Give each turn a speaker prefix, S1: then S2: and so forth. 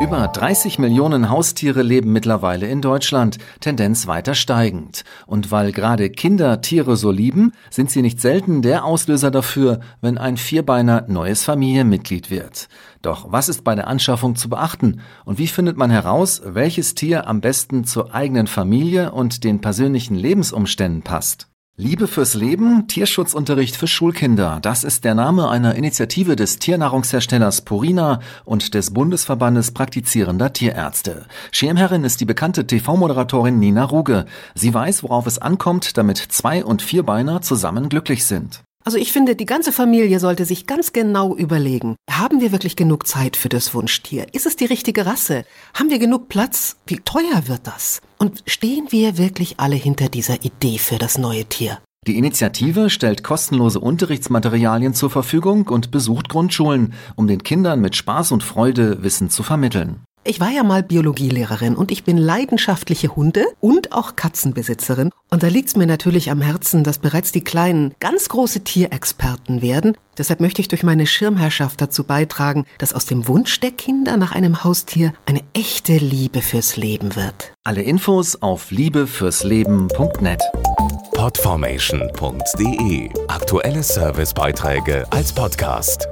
S1: Über 30 Millionen Haustiere leben mittlerweile in Deutschland, Tendenz weiter steigend. Und weil gerade Kinder Tiere so lieben, sind sie nicht selten der Auslöser dafür, wenn ein Vierbeiner neues Familienmitglied wird. Doch was ist bei der Anschaffung zu beachten? Und wie findet man heraus, welches Tier am besten zur eigenen Familie und den persönlichen Lebensumständen passt? Liebe fürs Leben, Tierschutzunterricht für Schulkinder. Das ist der Name einer Initiative des Tiernahrungsherstellers Purina und des Bundesverbandes praktizierender Tierärzte. Schirmherrin ist die bekannte TV-Moderatorin Nina Ruge. Sie weiß, worauf es ankommt, damit Zwei- und Vierbeiner zusammen glücklich sind.
S2: Also ich finde, die ganze Familie sollte sich ganz genau überlegen, haben wir wirklich genug Zeit für das Wunschtier? Ist es die richtige Rasse? Haben wir genug Platz? Wie teuer wird das? Und stehen wir wirklich alle hinter dieser Idee für das neue Tier?
S1: Die Initiative stellt kostenlose Unterrichtsmaterialien zur Verfügung und besucht Grundschulen, um den Kindern mit Spaß und Freude Wissen zu vermitteln.
S2: Ich war ja mal Biologielehrerin und ich bin leidenschaftliche Hunde- und auch Katzenbesitzerin. Und da liegt es mir natürlich am Herzen, dass bereits die Kleinen ganz große Tierexperten werden. Deshalb möchte ich durch meine Schirmherrschaft dazu beitragen, dass aus dem Wunsch der Kinder nach einem Haustier eine echte Liebe fürs Leben wird.
S1: Alle Infos auf liebefürsleben.net.
S3: Podformation.de Aktuelle Servicebeiträge als Podcast.